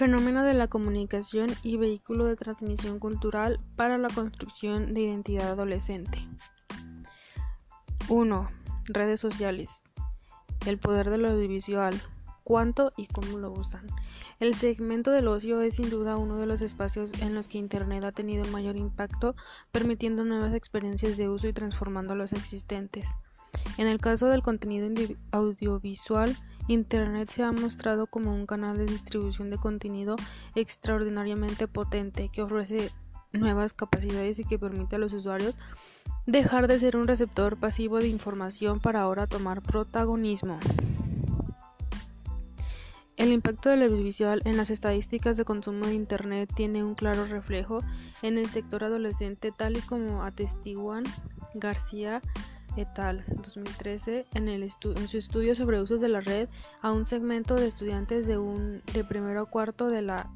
Fenómeno de la comunicación y vehículo de transmisión cultural para la construcción de identidad adolescente. 1. Redes sociales. El poder de lo audiovisual. ¿Cuánto y cómo lo usan? El segmento del ocio es sin duda uno de los espacios en los que Internet ha tenido mayor impacto, permitiendo nuevas experiencias de uso y transformando los existentes. En el caso del contenido audiovisual, Internet se ha mostrado como un canal de distribución de contenido extraordinariamente potente que ofrece nuevas capacidades y que permite a los usuarios dejar de ser un receptor pasivo de información para ahora tomar protagonismo. El impacto del audiovisual en las estadísticas de consumo de Internet tiene un claro reflejo en el sector adolescente tal y como atestiguan García et al. 2013 en, el en su estudio sobre usos de la red a un segmento de estudiantes de, de primero a cuarto de la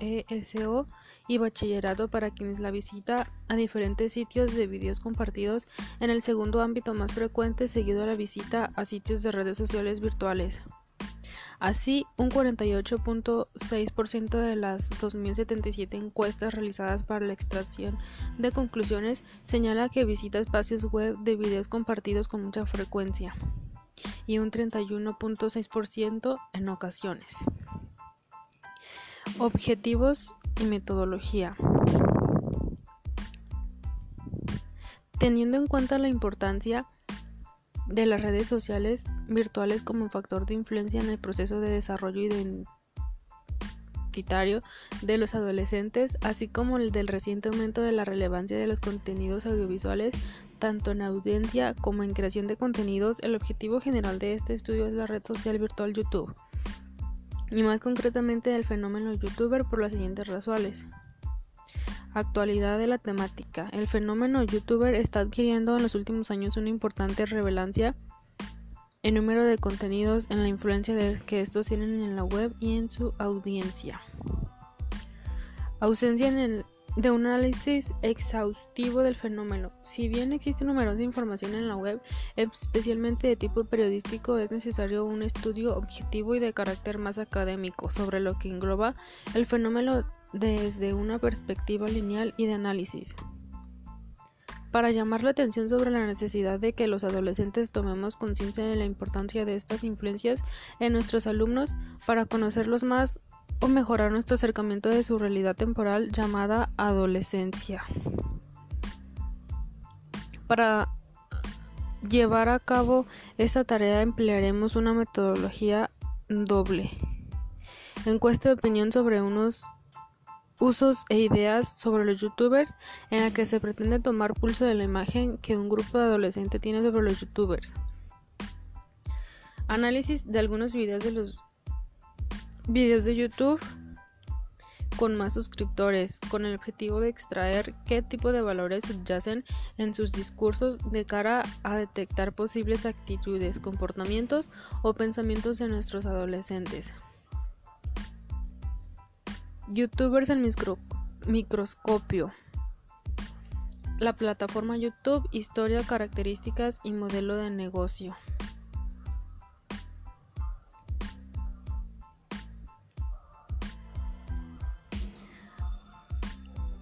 ESO y bachillerato para quienes la visita a diferentes sitios de vídeos compartidos en el segundo ámbito más frecuente seguido a la visita a sitios de redes sociales virtuales. Así, un 48.6% de las 2.077 encuestas realizadas para la extracción de conclusiones señala que visita espacios web de videos compartidos con mucha frecuencia y un 31.6% en ocasiones. Objetivos y metodología. Teniendo en cuenta la importancia de las redes sociales virtuales como factor de influencia en el proceso de desarrollo identitario de los adolescentes, así como el del reciente aumento de la relevancia de los contenidos audiovisuales, tanto en audiencia como en creación de contenidos, el objetivo general de este estudio es la red social virtual YouTube, y más concretamente el fenómeno youtuber por las siguientes razones. Actualidad de la temática. El fenómeno youtuber está adquiriendo en los últimos años una importante relevancia en número de contenidos, en la influencia que estos tienen en la web y en su audiencia. Ausencia de un análisis exhaustivo del fenómeno. Si bien existe numerosa información en la web, especialmente de tipo periodístico, es necesario un estudio objetivo y de carácter más académico sobre lo que engloba el fenómeno desde una perspectiva lineal y de análisis. Para llamar la atención sobre la necesidad de que los adolescentes tomemos conciencia de la importancia de estas influencias en nuestros alumnos para conocerlos más o mejorar nuestro acercamiento de su realidad temporal llamada adolescencia. Para llevar a cabo esta tarea emplearemos una metodología doble. Encuesta de opinión sobre unos usos e ideas sobre los youtubers en la que se pretende tomar pulso de la imagen que un grupo de adolescentes tiene sobre los youtubers. Análisis de algunos videos de los videos de YouTube con más suscriptores, con el objetivo de extraer qué tipo de valores subyacen en sus discursos de cara a detectar posibles actitudes, comportamientos o pensamientos de nuestros adolescentes. Youtubers en microscopio. La plataforma YouTube, historia, características y modelo de negocio.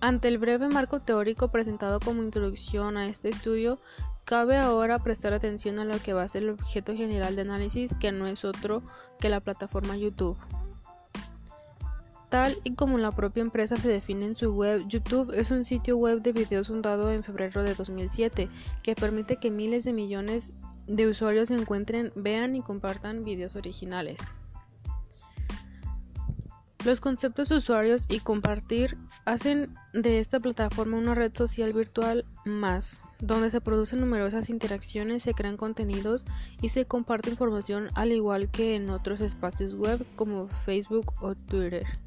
Ante el breve marco teórico presentado como introducción a este estudio, cabe ahora prestar atención a lo que va a ser el objeto general de análisis, que no es otro que la plataforma YouTube. Y como la propia empresa se define en su web, YouTube es un sitio web de videos fundado en febrero de 2007 que permite que miles de millones de usuarios encuentren, vean y compartan videos originales. Los conceptos usuarios y compartir hacen de esta plataforma una red social virtual más, donde se producen numerosas interacciones, se crean contenidos y se comparte información al igual que en otros espacios web como Facebook o Twitter.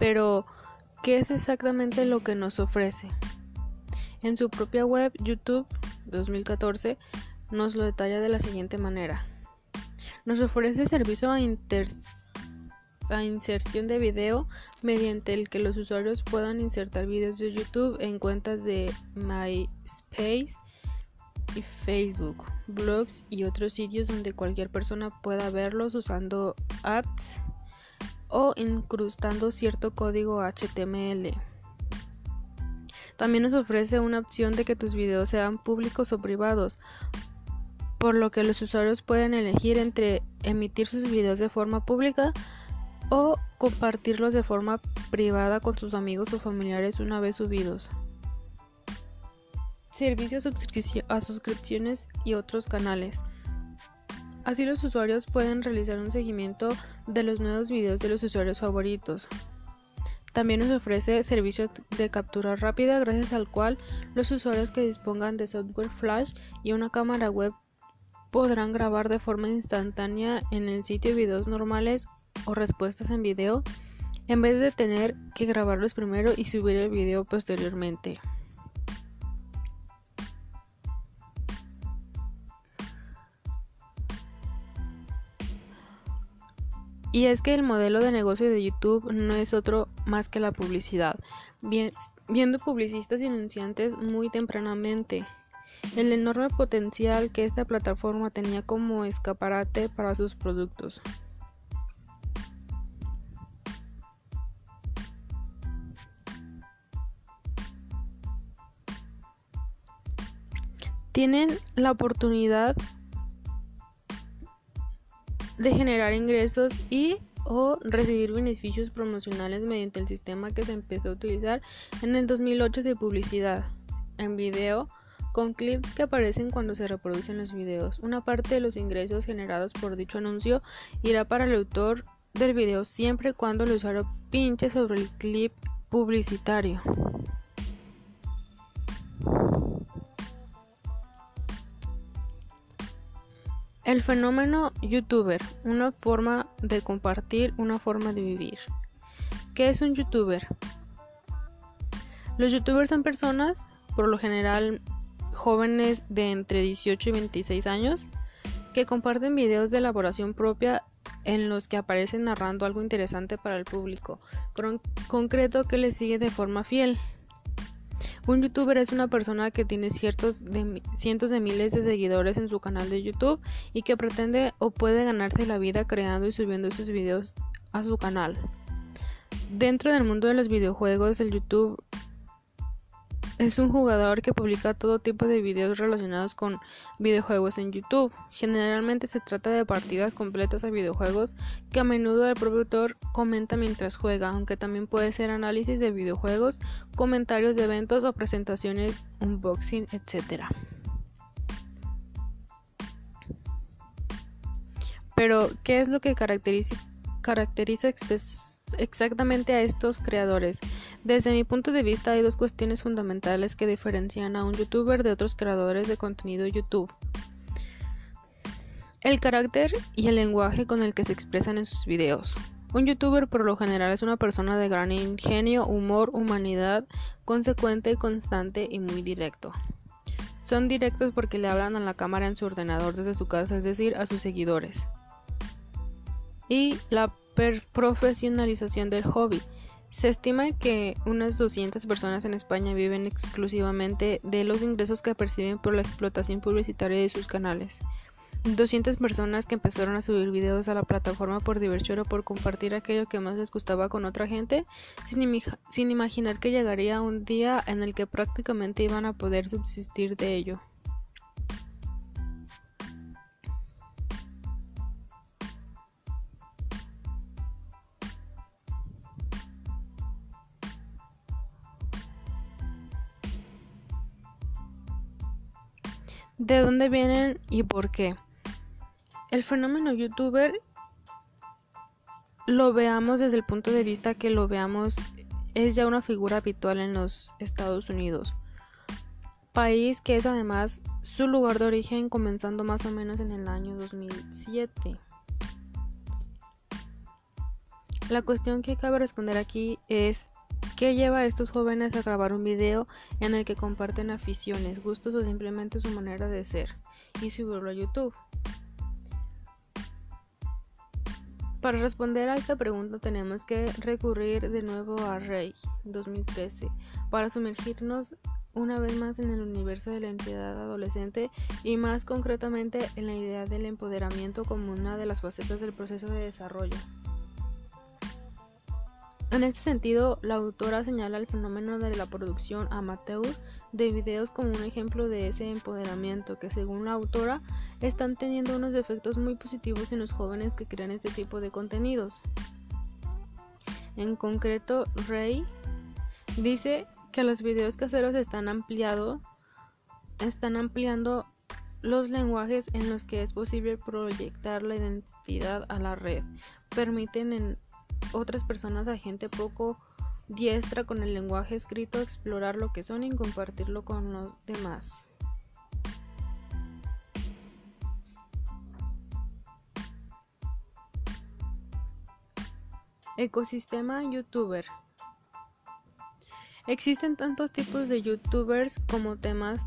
Pero, ¿qué es exactamente lo que nos ofrece? En su propia web, YouTube 2014, nos lo detalla de la siguiente manera. Nos ofrece servicio a, inserción de video mediante el que los usuarios puedan insertar videos de YouTube en cuentas de MySpace, y Facebook, blogs y otros sitios donde cualquier persona pueda verlos usando apps o incrustando cierto código HTML. También nos ofrece una opción de que tus videos sean públicos o privados, por lo que los usuarios pueden elegir entre emitir sus videos de forma pública o compartirlos de forma privada con sus amigos o familiares una vez subidos. Servicios a suscripciones y otros canales. Así los usuarios pueden realizar un seguimiento de los nuevos videos de los usuarios favoritos. También nos ofrece servicio de captura rápida gracias al cual los usuarios que dispongan de software flash y una cámara web podrán grabar de forma instantánea en el sitio videos normales o respuestas en video en vez de tener que grabarlos primero y subir el video posteriormente. Y es que el modelo de negocio de YouTube no es otro más que la publicidad, viendo publicistas y anunciantes muy tempranamente. El enorme potencial que esta plataforma tenía como escaparate para sus productos. Tienen la oportunidad de generar ingresos y o recibir beneficios promocionales mediante el sistema que se empezó a utilizar en el 2008 de publicidad en video con clips que aparecen cuando se reproducen los videos. Una parte de los ingresos generados por dicho anuncio irá para el autor del video siempre y cuando el usuario pinche sobre el clip publicitario. El fenómeno youtuber, una forma de compartir, una forma de vivir. ¿Qué es un youtuber? Los youtubers son personas, por lo general jóvenes de entre 18 y 26 años, que comparten videos de elaboración propia en los que aparecen narrando algo interesante para el público, concreto que les sigue de forma fiel. Un youtuber es una persona que tiene ciertos de, cientos de miles de seguidores en su canal de YouTube y que pretende o puede ganarse la vida creando y subiendo sus videos a su canal. Dentro del mundo de los videojuegos, el YouTube es un jugador que publica todo tipo de videos relacionados con videojuegos en YouTube. Generalmente se trata de partidas completas a videojuegos que a menudo el productor comenta mientras juega, aunque también puede ser análisis de videojuegos, comentarios de eventos o presentaciones, unboxing, etc. Pero, ¿qué es lo que caracteriza, caracteriza exactamente a estos creadores? Desde mi punto de vista hay dos cuestiones fundamentales que diferencian a un youtuber de otros creadores de contenido YouTube. El carácter y el lenguaje con el que se expresan en sus videos. Un youtuber por lo general es una persona de gran ingenio, humor, humanidad, consecuente, constante y muy directo. Son directos porque le hablan a la cámara en su ordenador desde su casa, es decir, a sus seguidores. Y la profesionalización del hobby. Se estima que unas 200 personas en España viven exclusivamente de los ingresos que perciben por la explotación publicitaria de sus canales. 200 personas que empezaron a subir videos a la plataforma por diversión o por compartir aquello que más les gustaba con otra gente, sin, sin imaginar que llegaría un día en el que prácticamente iban a poder subsistir de ello. ¿De dónde vienen y por qué? El fenómeno youtuber lo veamos desde el punto de vista que lo veamos es ya una figura habitual en los Estados Unidos, país que es además su lugar de origen comenzando más o menos en el año 2007. La cuestión que cabe responder aquí es ¿Qué lleva a estos jóvenes a grabar un video en el que comparten aficiones, gustos o simplemente su manera de ser y subirlo a YouTube? Para responder a esta pregunta tenemos que recurrir de nuevo a Rey 2013 para sumergirnos una vez más en el universo de la entidad adolescente y más concretamente en la idea del empoderamiento como una de las facetas del proceso de desarrollo. En este sentido, la autora señala el fenómeno de la producción amateur de videos como un ejemplo de ese empoderamiento que según la autora están teniendo unos efectos muy positivos en los jóvenes que crean este tipo de contenidos. En concreto, Ray dice que los videos caseros están ampliando los lenguajes en los que es posible proyectar la identidad a la red. Permiten en otras personas a gente poco diestra con el lenguaje escrito explorar lo que son y compartirlo con los demás. Ecosistema youtuber. Existen tantos tipos de youtubers como temas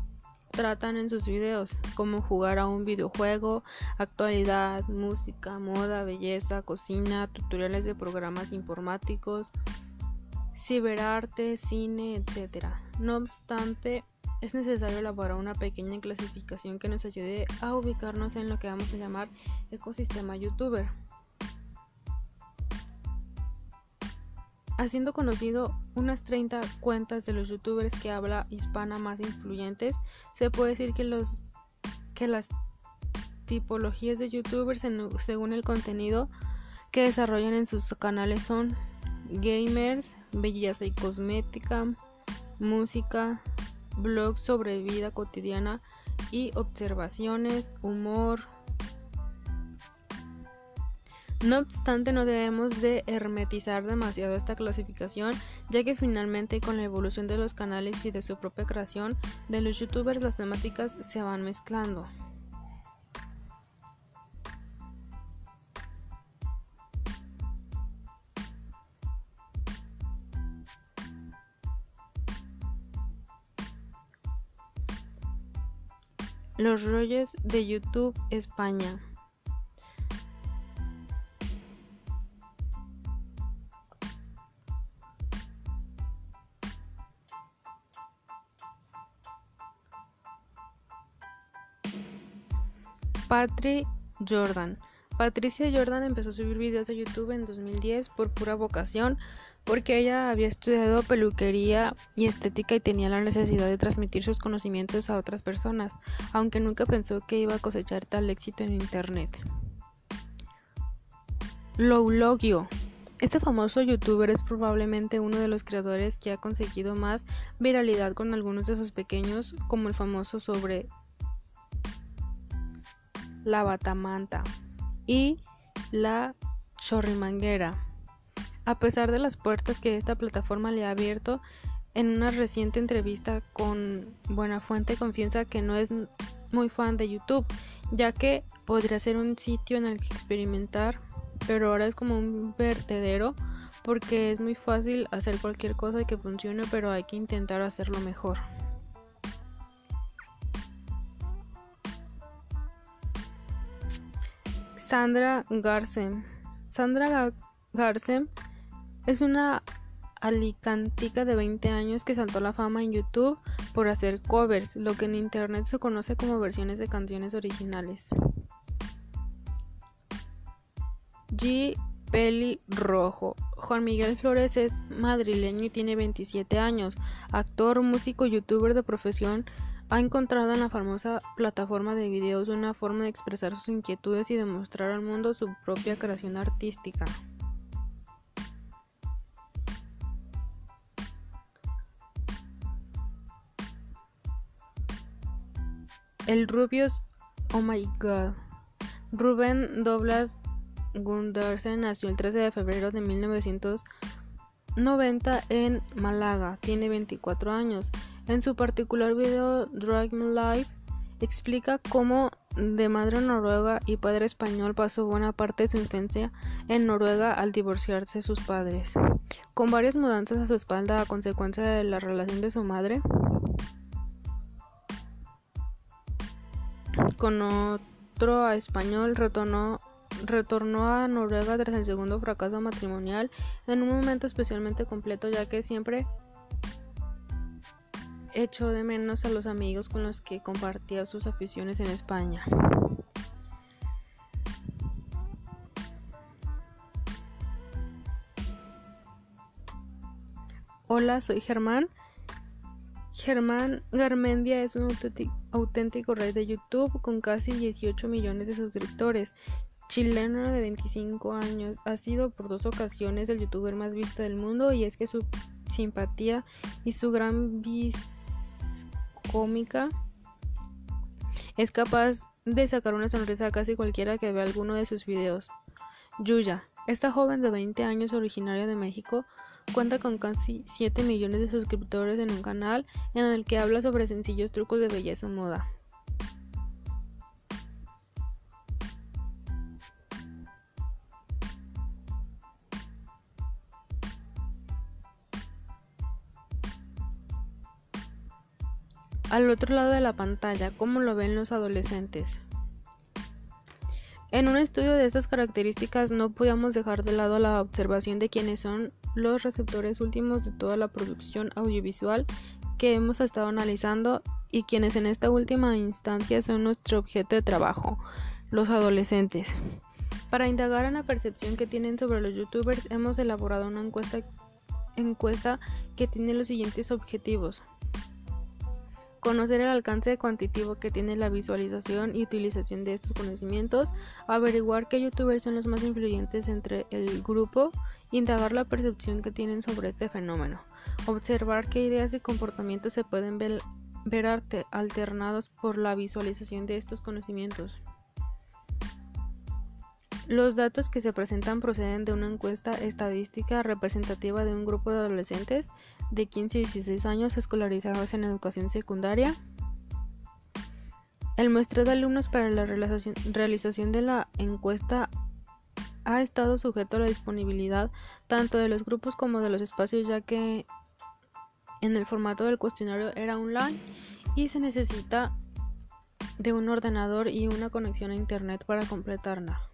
tratan en sus videos, como jugar a un videojuego, actualidad, música, moda, belleza, cocina, tutoriales de programas informáticos, ciberarte, cine, etc. No obstante, es necesario elaborar una pequeña clasificación que nos ayude a ubicarnos en lo que vamos a llamar ecosistema youtuber. Haciendo conocido unas 30 cuentas de los youtubers que habla hispana más influyentes, se puede decir que, los, que las tipologías de youtubers según el contenido que desarrollan en sus canales son gamers, belleza y cosmética, música, blogs sobre vida cotidiana y observaciones, humor, no obstante, no debemos de hermetizar demasiado esta clasificación, ya que finalmente con la evolución de los canales y de su propia creación de los youtubers las temáticas se van mezclando. Los rollos de YouTube España. Patri Jordan. Patricia Jordan empezó a subir videos a YouTube en 2010 por pura vocación, porque ella había estudiado peluquería y estética y tenía la necesidad de transmitir sus conocimientos a otras personas, aunque nunca pensó que iba a cosechar tal éxito en Internet. Loulogio. Este famoso youtuber es probablemente uno de los creadores que ha conseguido más viralidad con algunos de sus pequeños, como el famoso sobre la batamanta y la chorrimanguera. A pesar de las puertas que esta plataforma le ha abierto, en una reciente entrevista con Buenafuente confiesa que no es muy fan de YouTube, ya que podría ser un sitio en el que experimentar, pero ahora es como un vertedero porque es muy fácil hacer cualquier cosa que funcione, pero hay que intentar hacerlo mejor. Sandra Garsem. Sandra Garsem es una alicantica de 20 años que saltó la fama en YouTube por hacer covers, lo que en internet se conoce como versiones de canciones originales. G. Peli Rojo. Juan Miguel Flores es madrileño y tiene 27 años, actor, músico, youtuber de profesión ha encontrado en la famosa plataforma de videos una forma de expresar sus inquietudes y demostrar al mundo su propia creación artística. El Rubius Oh My God. Rubén Doblas Gundersen nació el 13 de febrero de 1990 en Málaga. Tiene 24 años. En su particular video Drag My Life explica cómo de madre noruega y padre español pasó buena parte de su infancia en Noruega al divorciarse sus padres. Con varias mudanzas a su espalda a consecuencia de la relación de su madre con otro español retornó retornó a Noruega tras el segundo fracaso matrimonial en un momento especialmente completo ya que siempre echó de menos a los amigos con los que compartía sus aficiones en España. Hola, soy Germán. Germán Garmendia es un auténtico rey de YouTube con casi 18 millones de suscriptores. Chileno de 25 años, ha sido por dos ocasiones el youtuber más visto del mundo y es que su simpatía y su gran vis cómica es capaz de sacar una sonrisa a casi cualquiera que vea alguno de sus videos. Yuya, esta joven de 20 años originaria de México, cuenta con casi 7 millones de suscriptores en un canal en el que habla sobre sencillos trucos de belleza y moda. Al otro lado de la pantalla, ¿cómo lo ven los adolescentes? En un estudio de estas características no podíamos dejar de lado la observación de quiénes son los receptores últimos de toda la producción audiovisual que hemos estado analizando y quienes en esta última instancia son nuestro objeto de trabajo, los adolescentes. Para indagar en la percepción que tienen sobre los youtubers hemos elaborado una encuesta, encuesta que tiene los siguientes objetivos conocer el alcance cuantitativo que tiene la visualización y utilización de estos conocimientos, averiguar qué youtubers son los más influyentes entre el grupo, indagar la percepción que tienen sobre este fenómeno, observar qué ideas y comportamientos se pueden ver, alternados por la visualización de estos conocimientos. Los datos que se presentan proceden de una encuesta estadística representativa de un grupo de adolescentes de 15 y 16 años escolarizados en educación secundaria. El muestreo de alumnos para la realización de la encuesta ha estado sujeto a la disponibilidad tanto de los grupos como de los espacios ya que en el formato del cuestionario era online y se necesita de un ordenador y una conexión a internet para completarla.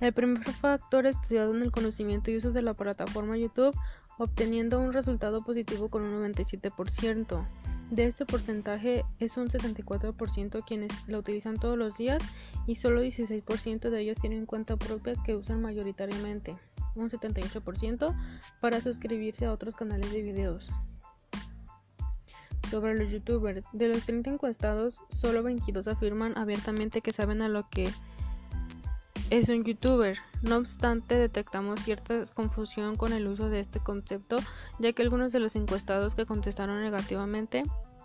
El primer factor estudiado en el conocimiento y uso de la plataforma YouTube, obteniendo un resultado positivo con un 97%. De este porcentaje es un 74% quienes la utilizan todos los días y solo 16% de ellos tienen cuenta propia que usan mayoritariamente, un 78% para suscribirse a otros canales de videos. Sobre los youtubers, de los 30 encuestados, solo 22 afirman abiertamente que saben a lo que es un youtuber. No obstante, detectamos cierta confusión con el uso de este concepto, ya que algunos de los encuestados que contestaron negativamente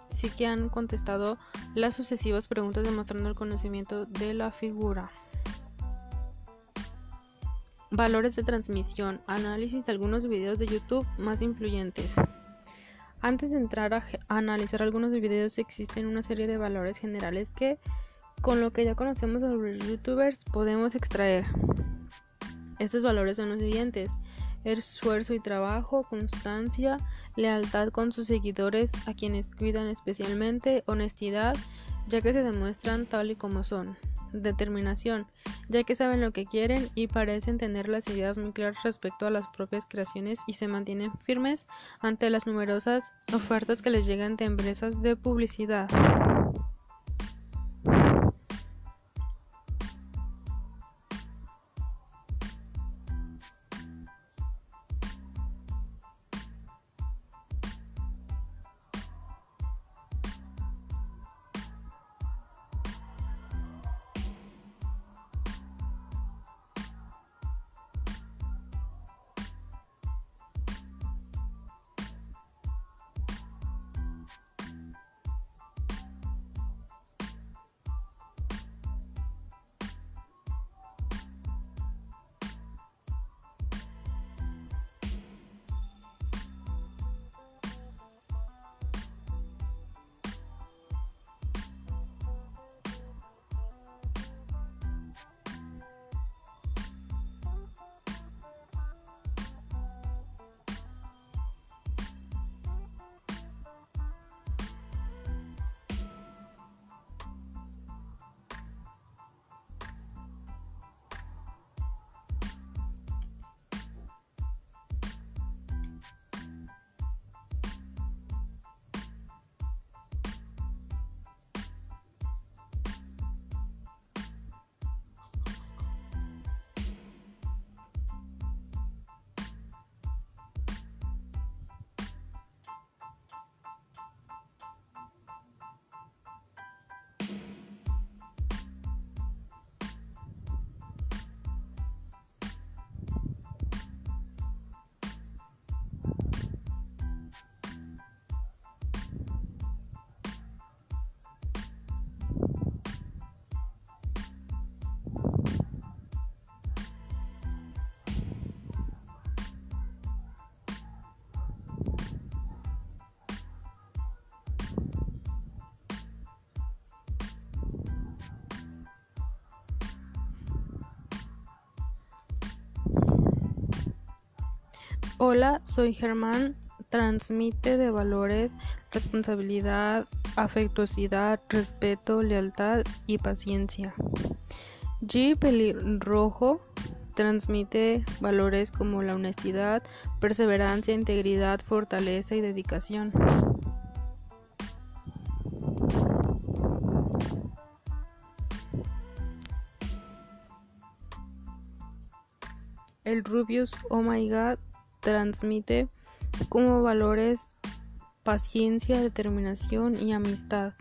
sí que han contestado las sucesivas preguntas demostrando el conocimiento de la figura. Valores de transmisión. Análisis de algunos videos de YouTube más influyentes. Antes de entrar a, analizar algunos videos existen una serie de valores generales que con lo que ya conocemos sobre los youtubers podemos extraer. Estos valores son los siguientes. Esfuerzo y trabajo, constancia, lealtad con sus seguidores a quienes cuidan especialmente, honestidad, ya que se demuestran tal y como son. Determinación, ya que saben lo que quieren y parecen tener las ideas muy claras respecto a las propias creaciones y se mantienen firmes ante las numerosas ofertas que les llegan de empresas de publicidad. Hola, soy Germán. Transmite de valores responsabilidad, afectuosidad, respeto, lealtad y paciencia. G. Pelirrojo transmite valores como la honestidad, perseverancia, integridad, fortaleza y dedicación. El Rubius Oh My God transmite como valores paciencia, determinación y amistad.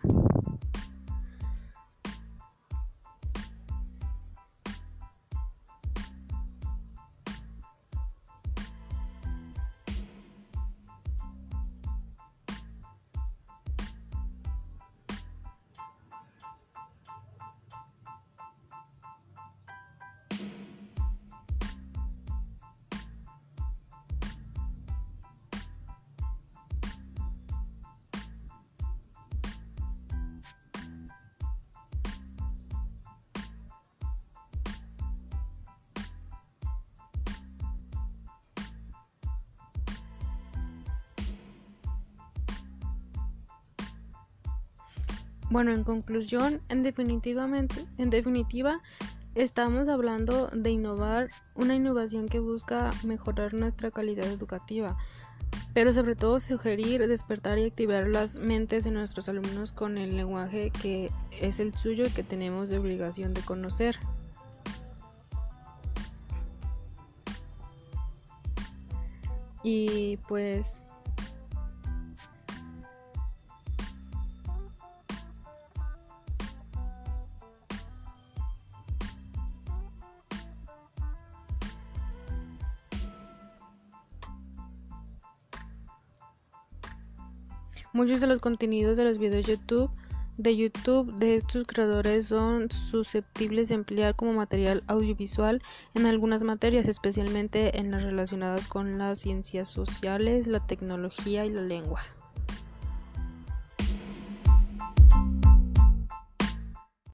Bueno, en conclusión, en definitivamente, en definitiva, estamos hablando de innovar, una innovación que busca mejorar nuestra calidad educativa, pero sobre todo sugerir, despertar y activar las mentes de nuestros alumnos con el lenguaje que es el suyo y que tenemos de obligación de conocer. Y pues Muchos de los contenidos de los videos YouTube de YouTube de estos creadores son susceptibles de emplear como material audiovisual en algunas materias, especialmente en las relacionadas con las ciencias sociales, la tecnología y la lengua.